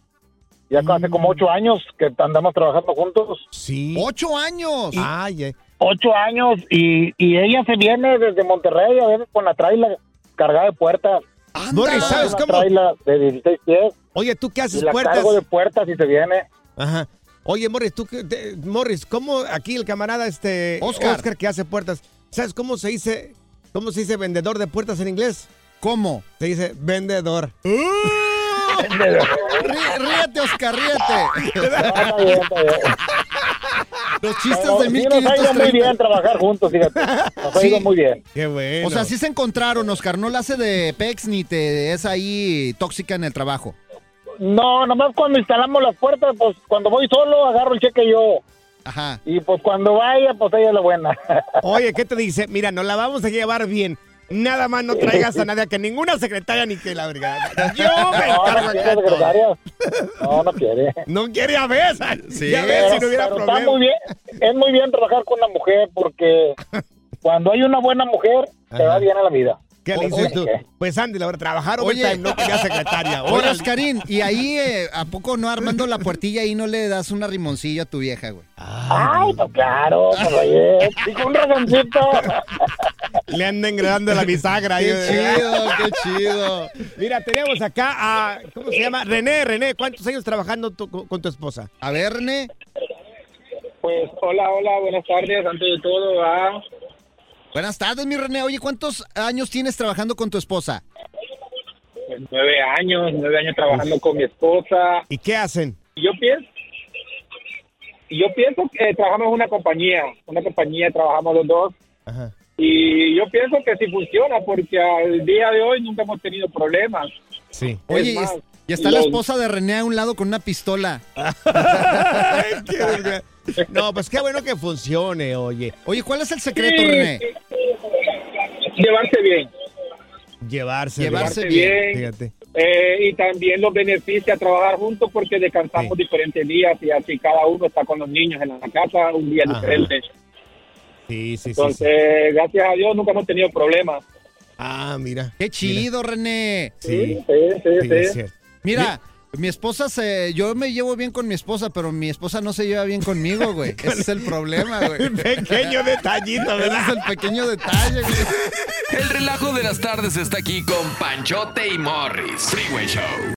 Ya hace como ocho años que andamos trabajando juntos. Sí. ¡Ocho años! Ay, eh. Ocho años y, y ella se viene desde Monterrey a veces con la traila cargada de puertas. Morris, ¿sabes Una cómo? traila de 16 pies Oye, ¿tú qué y haces la puertas? cargo de puertas y se viene. Ajá. Oye, Morris, tú qué- te- Morris, ¿cómo aquí el camarada este Oscar. que hace puertas? ¿Sabes cómo se dice cómo se dice vendedor de puertas en inglés? ¿Cómo? Se dice vendedor. Rí- ríete, Oscar, ríete. Bien. Los chistes Pero de sí nos ha ido 1530. muy bien trabajar juntos, fíjate. Nos ha Sí. ido muy bien. Qué bueno. O sea, sí se encontraron, Oscar. No la hace de pex ni te es ahí tóxica en el trabajo. No, nomás cuando instalamos las puertas, pues cuando voy solo agarro el cheque yo. Ajá. Y pues cuando vaya, pues ella es la buena. Oye, ¿qué te dice? Mira, nos la vamos a llevar bien. Nada más no traigas a nadie, que ninguna secretaria ni que la brigada. Yo me No, encargo no secretaria. No, no quiere. No quiere a ver. Sí. ves si no hubiera Pero problema. está muy bien, es muy bien trabajar con una mujer porque cuando hay una buena mujer, te va bien a la vida. ¿Qué le dices tú? Pues Andy, la verdad, trabajar Oye. overtime, no quería secretaria. Oye. Oscarín, y ahí, eh, ¿a poco no armando la puertilla ahí no le das una rimoncilla a tu vieja, güey? Ay, pues claro, pues oye, y con un razoncito. Le anda engredando la bisagra. ahí. Qué chido, qué chido. Mira, tenemos acá a, ¿cómo se llama? René, René, ¿cuántos años trabajando tu- con, con tu esposa? A ver, René. Pues, hola, hola, buenas tardes, antes de todo, ah, Buenas tardes, mi René. Oye, ¿cuántos años tienes trabajando con tu esposa? pues, nueve años, nueve años trabajando con mi esposa. ¿Y qué hacen? Yo pienso, yo pienso que trabajamos en una compañía, una compañía, trabajamos los dos. Ajá. Y yo pienso que sí funciona porque al día de hoy nunca hemos tenido problemas. Sí. Oye, Es más, y- y está la esposa de René a un lado con una pistola. No, pues qué bueno que funcione, oye. Oye, ¿cuál es el secreto, Sí, René? Llevarse bien. Llevarse, Llevarse bien. bien. Fíjate. Eh, y también los beneficia trabajar juntos porque descansamos Sí. diferentes días y así cada uno está con los niños en la casa un día Ajá. diferente. Sí, sí, sí, Entonces, gracias a Dios nunca hemos tenido problemas. Ah, mira. Qué chido, René. Sí, Sí, sí, sí. Mira, mi esposa se. Yo me llevo bien con mi esposa, pero mi esposa no se lleva bien conmigo, güey. Ese es el problema, güey. Pequeño detallito, Ese ¿verdad? es el pequeño detalle, güey. El relajo de las tardes está aquí con Panchote y Morris. Freeway Show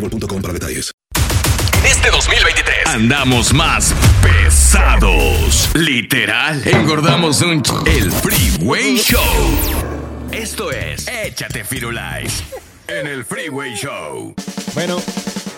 boostmobile.com para detalles. En este 2023 andamos más pesados. Literal, engordamos un ch el Freeway Show. Esto es Échate Firulais en el Freeway Show. Bueno,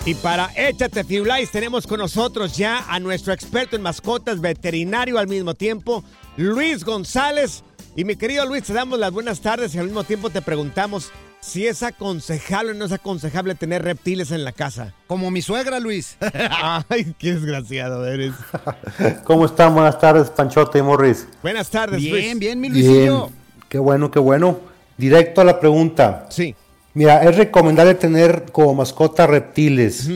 y para Échate Firulais tenemos con nosotros ya a nuestro experto en mascotas, veterinario al mismo tiempo, Luis González. Y mi querido Luis, te damos las buenas tardes y al mismo tiempo te preguntamos si es aconsejable o no es aconsejable tener reptiles en la casa. Como mi suegra, Luis. Ay, qué desgraciado eres. ¿Cómo están? Buenas tardes, Panchote y Morris. Buenas tardes, Bien, Luis. bien, mi Luisillo. Qué bueno, qué bueno. Directo a la pregunta. Sí. Mira, es recomendable tener como mascota reptiles.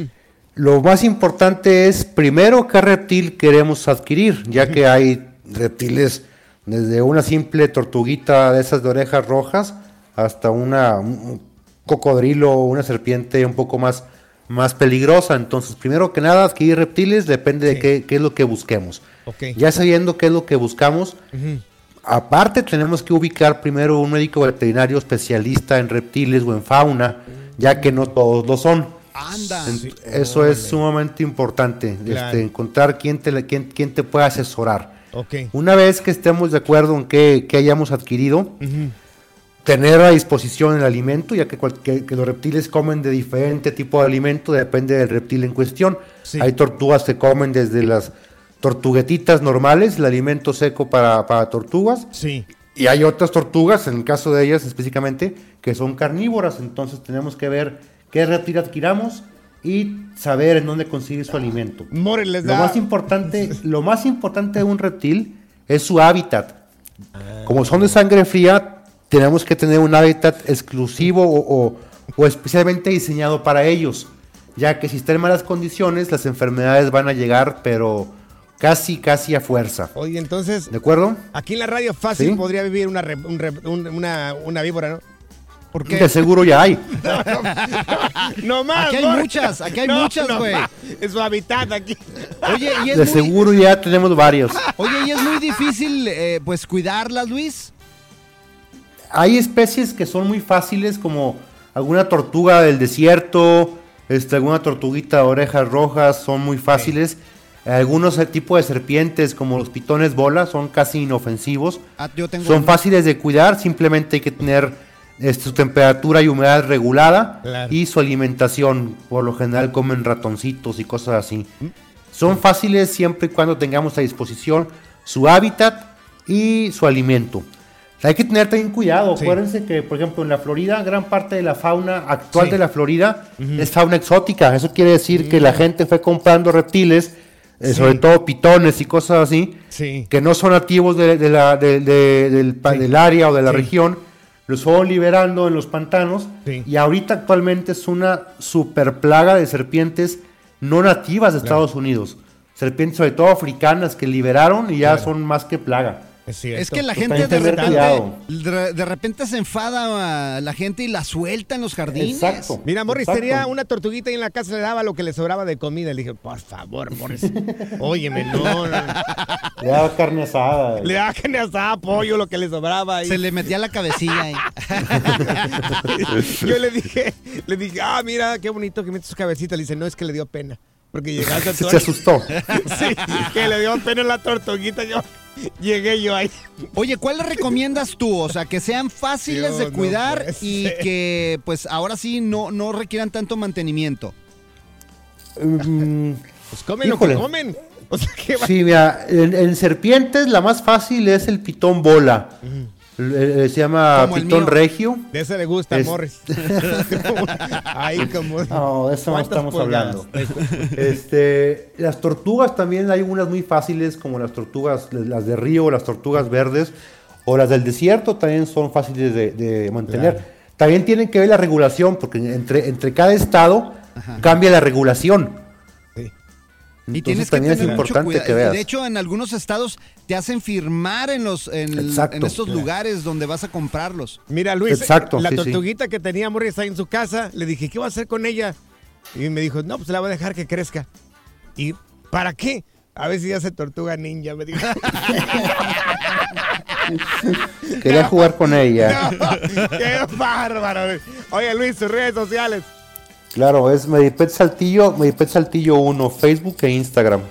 Lo más importante es, primero, qué reptil queremos adquirir, ya que hay reptiles desde una simple tortuguita de esas de orejas rojas hasta una, un cocodrilo o una serpiente un poco más, más peligrosa. Entonces, primero que nada, adquirir reptiles depende de qué, qué es lo que busquemos. Ok. Ya sabiendo qué es lo que buscamos, aparte tenemos que ubicar primero un médico veterinario especialista en reptiles o en fauna, ya que no todos lo son. Anda. Eso es sumamente importante, Claro. este, encontrar quién te, quién, quién te puede asesorar. Ok. Una vez que estemos de acuerdo en qué, qué hayamos adquirido. Tener a disposición el alimento, ya que, que- que los reptiles comen de diferente tipo de alimento, depende del reptil en cuestión. Sí. Hay tortugas que comen desde las tortuguetitas normales, el alimento seco para, para tortugas, Sí. y hay otras tortugas, en el caso de ellas específicamente, que son carnívoras, entonces tenemos que ver qué reptil adquiramos y saber en dónde conseguir su alimento. Lo más importante, lo más importante de un reptil es su hábitat. Como son de sangre fría, tenemos que tener un hábitat exclusivo o, o- o especialmente diseñado para ellos, ya que si están en malas condiciones, las enfermedades van a llegar, pero casi, casi a fuerza. Oye, entonces, ¿De acuerdo? aquí en la radio fácil Sí. podría vivir una, re- un una, una víbora, ¿no? ¿Por De seguro ya hay. No más. Aquí hay muchas, aquí hay No, muchas, no güey. Es su hábitat aquí. Oye, y es De muy, seguro ya tenemos varios. oye, y es muy difícil, eh, pues, cuidarlas, Luis. Hay especies que son muy fáciles, como alguna tortuga del desierto, este, alguna tortuguita de orejas rojas, son muy fáciles. Algunos tipos de serpientes, como los pitones bola, son casi inofensivos. Ah, Son fáciles de cuidar, simplemente hay que tener este, su temperatura y humedad regulada Claro. y su alimentación. Por lo general comen ratoncitos y cosas así. Son fáciles siempre y cuando tengamos a disposición su hábitat y su alimento. Hay que tener también cuidado. Sí. Acuérdense que, por ejemplo, en la Florida, gran parte de la fauna actual Sí. de la Florida es fauna exótica. Eso quiere decir que la gente fue comprando reptiles, eh, sobre todo pitones y cosas así, Sí. que no son nativos de, de la- de- de- del, área o de la región. Los fueron liberando en los pantanos y ahorita actualmente es una super plaga de serpientes no nativas de Estados Unidos. Serpientes sobre todo africanas que liberaron y ya Claro. son más que plaga. Es que la gente de repente, de, repente se enfada a la gente y la suelta en los jardines. Mira, Morris exacto. tenía una tortuguita y en la casa le daba lo que le sobraba de comida. Le dije, por favor, Morris, óyeme, no, no. Le daba carne asada. Le daba carne asada, pollo, lo que le sobraba. y- Se le metía la cabecilla. Yo le dije, le dije, ah, mira, qué bonito que mete sus cabecitas. Le dice, no, es que le dio pena. Porque llegaste a Se asustó. sí, que le dio pena la tortuguita. Yo llegué yo ahí. Oye, ¿cuál le recomiendas tú? O sea, que sean fáciles Dios, de cuidar y que pues ahora sí no, no requieran tanto mantenimiento. pues comen lo que comen. O sea, que va- Sí, mira, en, en serpientes la más fácil es el pitón bola. Eh, se llama Como el pitón regio. De ese le gusta a Es- Morris. Ahí como... No, de eso no ¿Cuántas estamos pulgadas? hablando. Este, las tortugas también hay unas muy fáciles, como las tortugas, las de río, las tortugas verdes, o las del desierto también son fáciles de, de mantener. Claro. También tienen que ver la regulación, porque entre, entre cada estado cambia la regulación. Y Entonces tienes que también es tener mucho importante cuidado. que veas. De hecho, en algunos estados te hacen firmar en los en, Exacto. en estos Claro. lugares donde vas a comprarlos. Mira, Luis, Exacto, la sí, sí. tortuguita que tenía Morris está en su casa. Le dije, ¿qué va a hacer con ella? Y me dijo, no, pues la voy a dejar que crezca. ¿Y para qué? A ver si ya se tortuga ninja, me dijo. Quería jugar con ella. ¡Qué bárbaro! Oye, Luis, sus redes sociales. Claro, es Medipet Saltillo, Medipet Saltillo 1, Facebook e Instagram.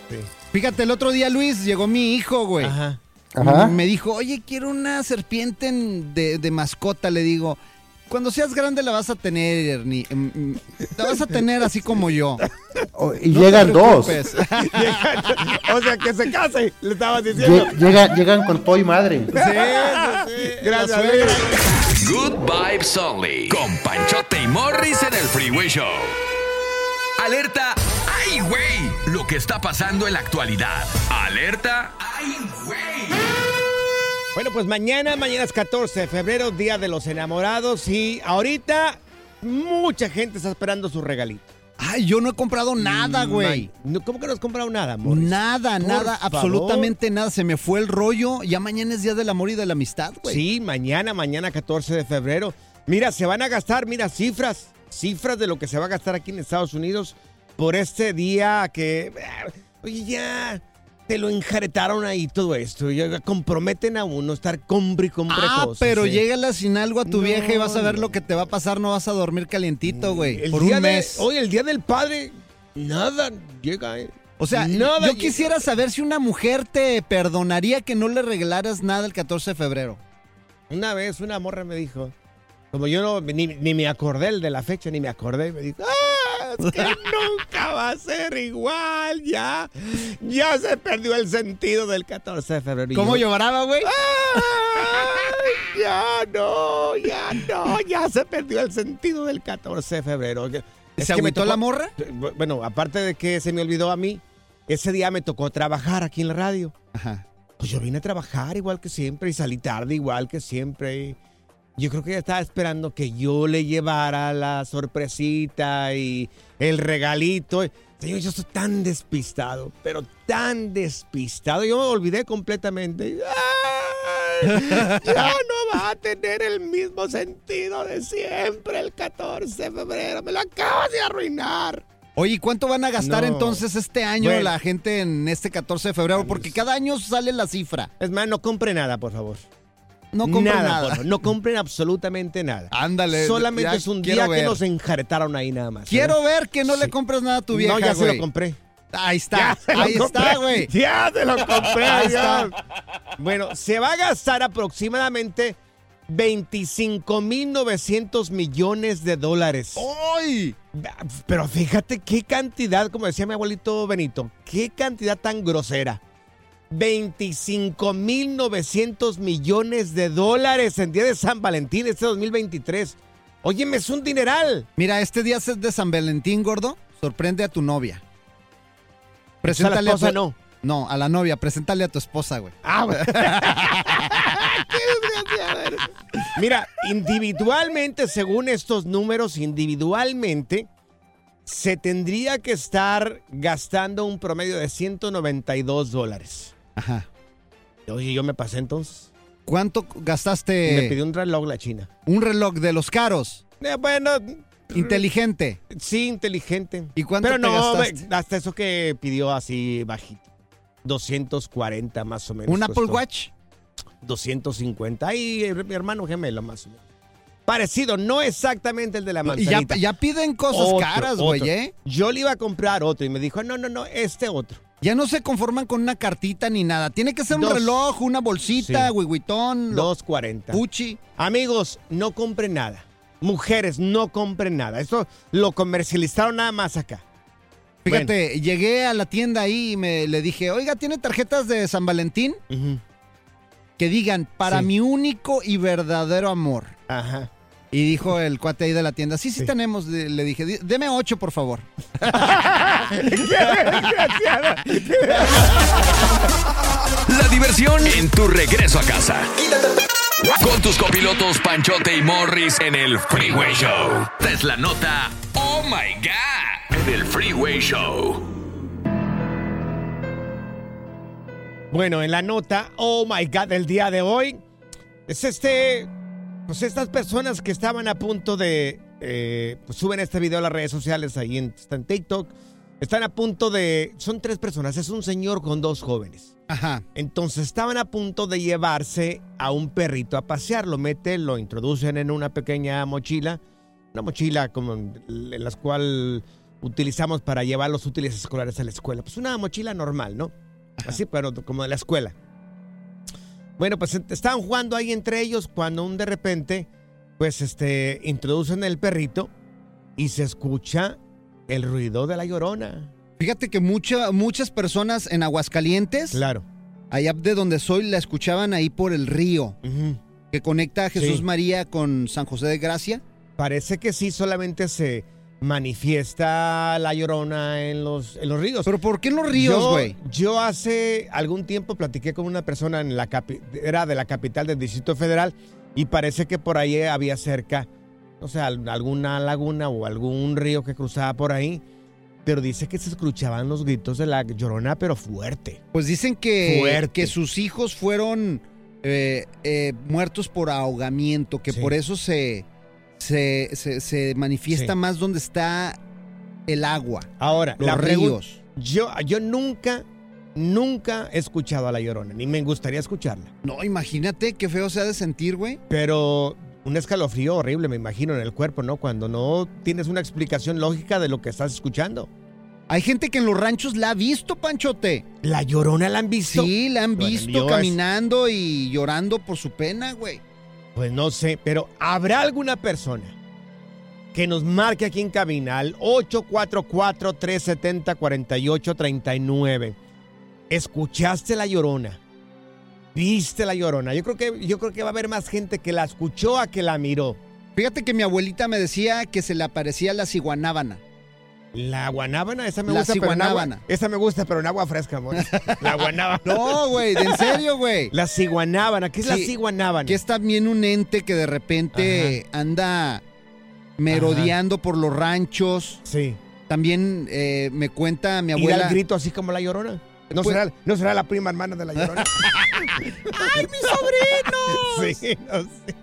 Fíjate, el otro día, Luis, llegó mi hijo, güey. Ajá. Ajá. Me dijo, oye, quiero una serpiente en- de, de mascota. Le digo, cuando seas grande la vas a tener, Ernie. Mm, mm, La vas a tener así como yo. Oh, y No te llegan dos. preocupes. o sea, que se case, le estabas diciendo. Lle- llegan, llegan con todo y madre. Gracias, La Luis. Good Vibes Only. Con Panchote y Morris en el Freeway Show. Alerta. ¡Ay, güey! Lo que está pasando en la actualidad. Alerta. ¡Ay, güey! Bueno, pues mañana, mañana es 14 de febrero, Día de los Enamorados. Y ahorita mucha gente está esperando su regalito. Ay, yo no he comprado nada, güey. No, ¿Cómo que no has comprado nada, Morris? Nada, Por nada, favor. absolutamente nada. Se me fue el rollo. Ya mañana es Día del Amor y de la Amistad, güey. Sí, mañana, mañana 14 de febrero. Mira, se van a gastar, mira, cifras, cifras de lo que se va a gastar aquí en Estados Unidos por este día que, oye, ya te lo enjaretaron ahí todo esto. Ya comprometen a uno estar compre y compre Ah, cosas. pero ¿eh? llégale sin algo a tu No, vieja y vas a ver lo que te va a pasar. No vas a dormir calientito, güey. Por un de- mes. hoy, el día del padre, nada llega, ¿eh? O sea, Nada yo llega. quisiera saber si una mujer te perdonaría que no le regalaras nada el 14 de febrero. Una vez una morra me dijo, como yo no, ni, ni me acordé el de la fecha, ni me acordé, me dijo, ¡ah! Es que nunca va a ser igual, ya. Ya se perdió el sentido del 14 de febrero. Y ¿Cómo yo, lloraba, güey? "Ay, Ya no, ya no, ya se perdió el sentido del 14 de febrero. Es ¿Se agüitó la morra? Bueno, aparte de que se me olvidó a mí, ese día me tocó trabajar aquí en la radio. Ajá. Pues yo vine a trabajar igual que siempre y salí tarde igual que siempre. y Yo creo que ella estaba esperando que yo le llevara la sorpresita y el regalito. Señor, yo estoy tan despistado, pero tan despistado. Yo me olvidé completamente. ¡Ay! Ya no va a tener el mismo sentido de siempre el 14 de febrero. Me lo acabas de arruinar. Oye, ¿y cuánto van a gastar No. entonces este año Bueno. la gente en este 14 de febrero? Porque cada año sale la cifra. Es más, no compre nada, por favor. No compren nada. No compren absolutamente nada. Ándale. Solamente es un día que nos enjaretaron ahí nada más. Quiero ¿verdad? ver que no le compres nada a tu vieja, No, ya se lo compré. Ahí está, ahí compré. está, güey. Ya se lo compré. Ahí ya. está. Bueno, se va a gastar aproximadamente 25.900 millones de dólares. ¡Ay! Pero fíjate qué cantidad, como decía mi abuelito Benito, qué cantidad tan grosera. 25.900 millones de dólares en día de San Valentín este 2023. Óyeme, es un dineral. Mira, este día es de San Valentín, gordo. Sorprende a tu novia. Pues a la Preséntale esposa tu- no. No, a la novia. Preséntale a tu esposa, güey. Ah, eres. Mira, individualmente, según estos números, individualmente, se tendría que estar gastando un promedio de 192 dólares. Ajá. Oye, yo me pasé entonces. ¿Cuánto gastaste? Me pidió un reloj la china. Un reloj de los caros. Eh, bueno, Inteligente. sí, inteligente. ¿Y cuánto Pero te no, gastaste? me- hasta eso que pidió así bajito. 240 más o menos. ¿Un Apple. Watch? 250. Ahí mi hermano gemelo más o menos. Parecido, no exactamente el de la Y ya, manzanita. ya piden cosas Otro, caras, güey. ¿eh? Yo le iba a comprar otro y me dijo, no, no, no, este otro. Ya no se conforman con una cartita ni nada. Tiene que ser un Dos. reloj, una bolsita, Sí. huihuitón, lo- 240. Puchi. Amigos, no compren nada. Mujeres, no compren nada. Esto lo comercializaron nada más acá. Fíjate, llegué a la tienda ahí y me le dije, oiga, ¿tiene tarjetas de San Valentín? Que digan, para Sí. mi único y verdadero amor. Ajá. Y dijo el cuate ahí de la tienda, sí, sí, tenemos. Le dije, "Di- deme ocho, por favor. La diversión en tu regreso a casa. Con tus copilotos Panchote y Morris en el Freeway Show. Esta es la nota Oh My God en el Freeway Show. Bueno, en la nota, oh my God, del día de hoy, es este, pues estas personas que estaban a punto de, eh, pues suben este video a las redes sociales, ahí en, está en TikTok, están a punto de, son tres personas, es un señor con dos jóvenes. Ajá. Entonces estaban a punto de llevarse a un perrito a pasear, lo meten, lo introducen en una pequeña mochila, una mochila como en en la cual utilizamos para llevar los útiles escolares a la escuela, pues una mochila normal, ¿no? Así, pero como de la escuela. Bueno, pues ent- estaban jugando ahí entre ellos cuando un de repente, pues este, introducen el perrito y se escucha el ruido de la llorona. Fíjate que mucha- muchas personas en Aguascalientes, Claro. allá de donde soy, la escuchaban ahí por el río, que conecta a Jesús Sí. María con San José de Gracia. Parece que sí, solamente se manifiesta la llorona en los, en los ríos. ¿Pero por qué en los ríos, güey? Yo, hace algún tiempo platiqué con una persona en la capi- era de la capital del Distrito Federal y parece que por ahí había cerca, no sé, al- alguna laguna o algún río que cruzaba por ahí. Pero dice que se escuchaban los gritos de la llorona, pero fuerte. Pues dicen que, Fuerte. que sus hijos fueron eh, eh, muertos por ahogamiento, que Sí. por eso se, se, se- se manifiesta Sí. más donde está el agua. Ahora, los la ríos. Yo, yo nunca, nunca he escuchado a la llorona, ni me gustaría escucharla. No, imagínate qué feo se ha de sentir, güey. Pero un escalofrío horrible, me imagino, en el cuerpo, ¿no? Cuando no tienes una explicación lógica de lo que estás escuchando. Hay gente que en los ranchos la ha visto, Panchote. ¿La llorona la han visto? Sí, la han Bueno, visto es- caminando y llorando por su pena, güey. Pues no sé, pero ¿habrá alguna persona que nos marque aquí en cabina al 844-370-4839? ¿Escuchaste la llorona? ¿Viste la llorona? Yo creo, que, yo creo que va a haber más gente que la escuchó a que la miró. Fíjate que mi abuelita me decía que se le aparecía la ciguanábana. La guanábana, esa me La gusta, pero en agua, ciguanábana. esa me gusta, pero en agua fresca, amor. La guanábana. No, güey, en serio, güey. La ciguanábana, ¿qué es la Sí, ciguanábana? Que es también un ente que de repente anda merodeando por los ranchos. Sí. También eh, me cuenta mi ¿Y da abuela. el grito así como la llorona? ¿No, Pues- será, ¿No será la prima hermana de la llorona? ¡Ay, mis sobrinos! sí, no sé.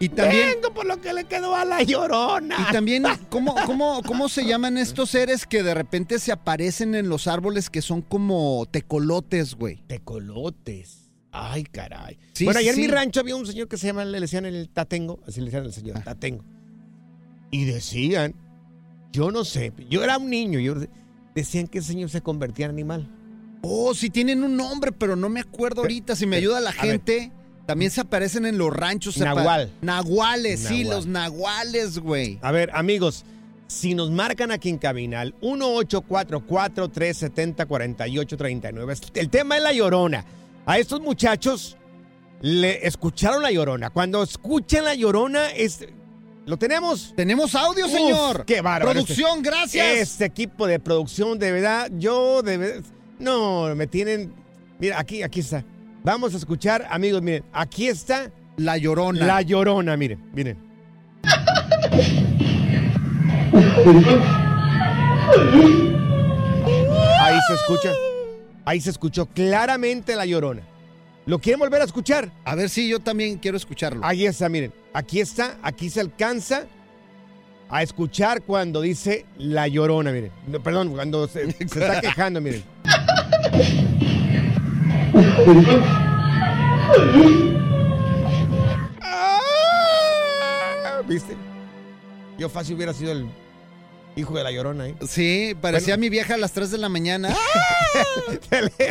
Y también, Vengo por lo que le quedó a la llorona. y también ¿cómo, cómo, ¿cómo se llaman estos seres que de repente se aparecen en los árboles que son como tecolotes, güey? Tecolotes. Ay, caray. Sí, bueno, ayer sí. en mi rancho había un señor que se llama, le decían el Tatengo, así le decían al señor, Tatengo. Y decían, yo no sé, yo era un niño, yo decían que el señor se convertía en animal. Oh, sí tienen un nombre, pero no me acuerdo ahorita. Si me ayuda la gente, también se aparecen en los ranchos. Nahual. Nahuales, sí, los nahuales, güey. A ver, amigos, si nos marcan aquí en cabina al 1844-370-4839, el tema es la llorona. A estos muchachos le escucharon la llorona. Cuando escuchen la llorona, es. ¿Lo tenemos? Tenemos audio, Uf, señor. ¡Qué bárbaro! Producción, Este- gracias. Este equipo de producción, de verdad, yo de verdad. No, me tienen. Mira, aquí, aquí está. Vamos a escuchar, amigos, miren, aquí está. La llorona. La llorona, miren, miren. Ahí se escucha. Ahí se escuchó claramente la llorona. ¿Lo quieren volver a escuchar? A ver si yo también quiero escucharlo. Ahí está, miren. Aquí está, aquí se alcanza a escuchar cuando dice la llorona, miren. No, perdón, cuando se, se está quejando, miren. Ah, ¿Viste? Yo fácil hubiera sido el hijo de la llorona, ¿eh? Sí, parecía mi vieja a las 3 de la mañana.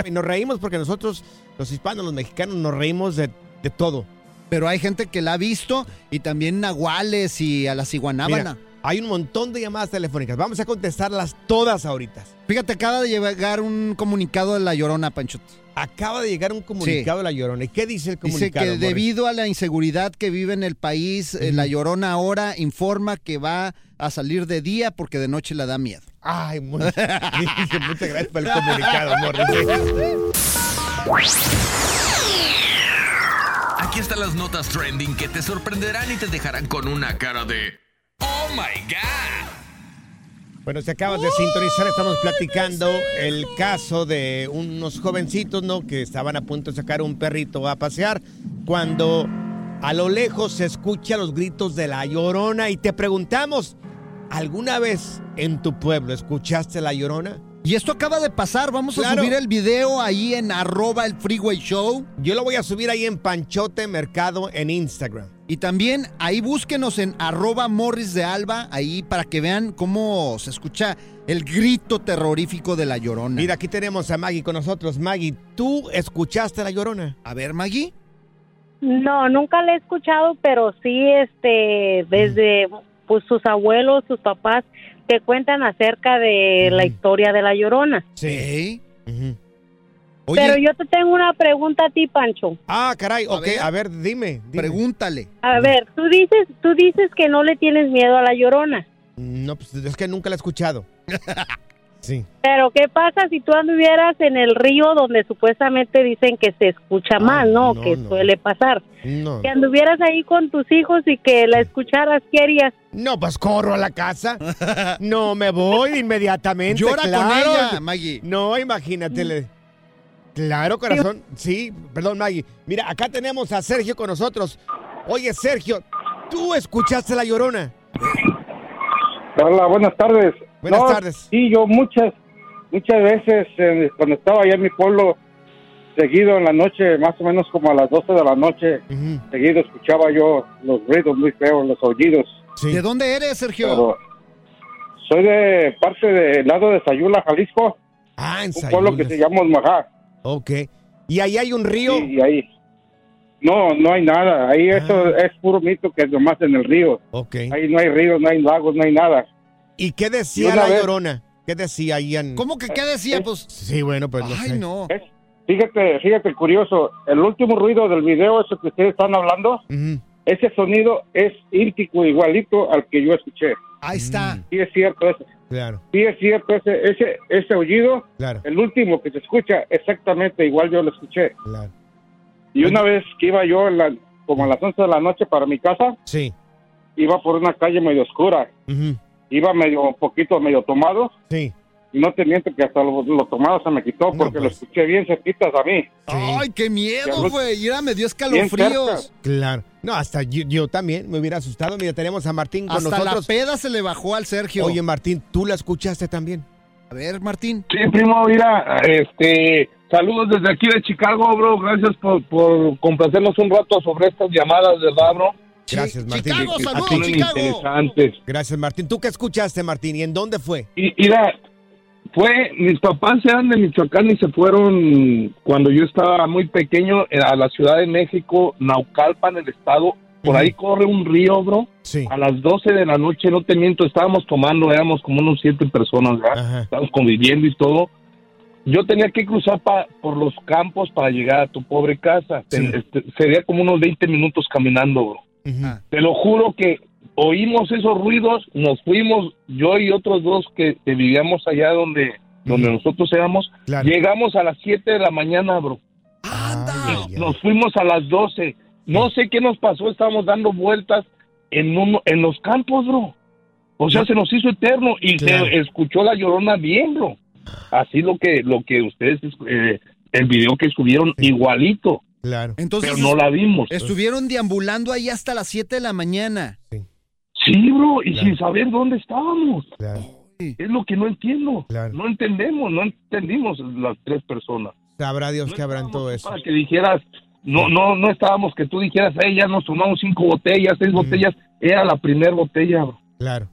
Y nos reímos porque nosotros, los hispanos, los mexicanos, nos reímos de, de todo. Pero hay gente que la ha visto y también nahuales y a la ciguanábana. Mira, hay un montón de llamadas telefónicas. Vamos a contestarlas todas ahorita. Fíjate, acaba de llegar un comunicado de La Llorona, Pancho. Acaba de llegar un comunicado de La Llorona. ¿Y qué dice el Dice comunicado? que Morris? debido a la inseguridad que vive en el país, eh, La Llorona ahora informa que va a salir de día porque de noche le da miedo. Ay, muy- muchas gracias por el comunicado, Morris. Aquí están las notas trending que te sorprenderán y te dejarán con una cara de Oh my God. Bueno, si acabas de sintonizar, estamos platicando el caso de unos jovencitos, ¿no? Que estaban a punto de sacar un perrito a pasear cuando a lo lejos se escuchan los gritos de la llorona y te preguntamos, ¿alguna vez en tu pueblo escuchaste la llorona? Y esto acaba de pasar. Vamos a subir el video ahí en arroba el freeway show. Yo lo voy a subir ahí en Panchote Mercado en Instagram. Y también ahí búsquenos en arroba morris de alba, ahí para que vean cómo se escucha el grito terrorífico de la llorona. Mira, aquí tenemos a Maggie con nosotros. Maggie, ¿tú escuchaste la llorona? A ver, Maggie. No, nunca la he escuchado, pero sí, este, desde pues sus abuelos, sus papás, te cuentan acerca de la historia de la Llorona. Sí. Pero yo te tengo una pregunta a ti, Pancho. Ah, caray, ok, a ver, dime, dime. Pregúntale. A ver, tú dices, tú dices que no le tienes miedo a la Llorona. No, pues es que nunca la he escuchado. Sí. Pero ¿qué pasa si tú anduvieras en el río donde supuestamente dicen que se escucha más, ¿no? no, que no. suele pasar. No. Que anduvieras ahí con tus hijos y que la escucharas, ¿qué harías? No, pues corro a la casa. No, me voy inmediatamente. Llora con ella, Maggie. No, imagínate. le- Claro, corazón. Sí, perdón, Maggie. Mira, acá tenemos a Sergio con nosotros. Oye, Sergio, ¿tú escuchaste la llorona? Hola, buenas tardes. Buenas No, tardes. Sí, yo muchas, muchas veces eh, cuando estaba allá en mi pueblo, seguido en la noche, más o menos como a las 12 de la noche, seguido escuchaba yo los ruidos muy feos, los aullidos. ¿De dónde eres, Sergio? Pero soy de parte del lado de Sayula, Jalisco. Ah, en Un pueblo que se llama Osmajá. Ok. ¿Y ahí hay un río? Sí, y ahí. No, no hay nada. Ahí eso es puro mito que es nomás en el río. Ok. Ahí no hay ríos, no hay lagos, no hay nada. ¿Y qué decía Y la vez- llorona? ¿Qué decía ahí en...? ¿Cómo que qué decía? Pues. Sí, bueno, pues no Ay, sé. no. Es- fíjate, fíjate curioso, el último ruido del video, ese que ustedes están hablando, ese sonido es íntimo, igualito al que yo escuché. Ahí está. Sí es cierto eso. Claro. Sí es cierto ese, ese, ese aullido, Claro. el último que se escucha, exactamente igual yo lo escuché. Claro. Y una vez que iba yo en la- como a las 11 de la noche para mi casa, Sí. iba por una calle medio oscura, Ujú. iba medio, un poquito medio tomado, Sí. y no te miento que hasta lo, lo tomado se me quitó porque lo escuché bien cerquitas a mí. Ay, qué miedo, güey. Mira, me dio Bien escalofríos. Claro. No, hasta yo, yo también me hubiera asustado. Mira, tenemos a Martín con Hasta la nosotros. peda se le bajó al Sergio. Oye, Martín, ¿tú la escuchaste también? A ver, Martín. Sí, primo, mira, este, saludos desde aquí de Chicago, bro. Gracias por, por complacernos un rato sobre estas llamadas, ¿verdad, bro? Gracias, Martín. Chicago, saludos, Chicago. interesantes. Gracias, Martín. ¿Tú qué escuchaste, Martín? ¿Y en dónde fue? Y mira, fue, mis papás eran de Michoacán y se fueron cuando yo estaba muy pequeño eh, a la Ciudad de México, Naucalpan, el estado. Por ahí corre un río, bro. A las 12 de la noche, no te miento, estábamos tomando, éramos como unos siete personas, ¿verdad? Estábamos conviviendo y todo. Yo tenía que cruzar pa- por los campos para llegar a tu pobre casa. Ten- este, sería como unos 20 minutos caminando, bro. Te lo juro que oímos esos ruidos, nos fuimos, yo y otros dos que, que vivíamos allá donde, donde nosotros éramos, llegamos a las 7 de la mañana, bro. Nos fuimos a las 12. No sé qué nos pasó, estábamos dando vueltas en, uno, en los campos, bro. O sea, se nos hizo eterno y Claro. se escuchó la llorona bien, bro. Así lo que, lo que ustedes, eh, el video que subieron, igualito. Claro. Entonces, pero no la vimos. Estuvieron deambulando ahí hasta las 7 de la mañana. Sí, bro, y Claro. sin saber dónde estábamos. Es lo que no entiendo. No entendemos, no entendimos las tres personas. Sabrá Dios que habrán todo eso. Para que dijeras, no, no, no estábamos que tú dijeras, hey, ya nos tomamos cinco botellas, seis botellas, era la primera botella, bro. Claro.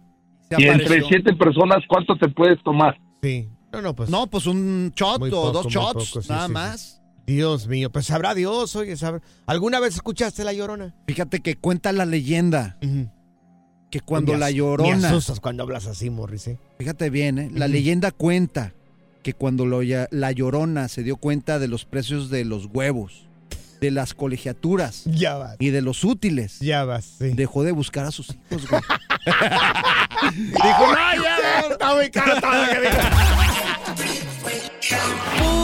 Y entre siete personas, ¿cuánto te puedes tomar? Sí. No, no, pues. No, pues un shot o poco, dos shots, poco, sí, nada sí, sí. más. Dios mío, pues sabrá Dios, oye, sabrá. ¿Alguna vez escuchaste la llorona? Fíjate que cuenta la leyenda que cuando Me la as- Me llorona. asustas cuando hablas así, Morris, ¿eh? Fíjate bien, ¿eh? la leyenda cuenta que cuando lo ya- la llorona se dio cuenta de los precios de los huevos, de las colegiaturas Ya vas. y de los útiles, ya vas, sí. dejó de buscar a sus hijos, güey. Dijo, no, ya, está muy caro todo que Boy,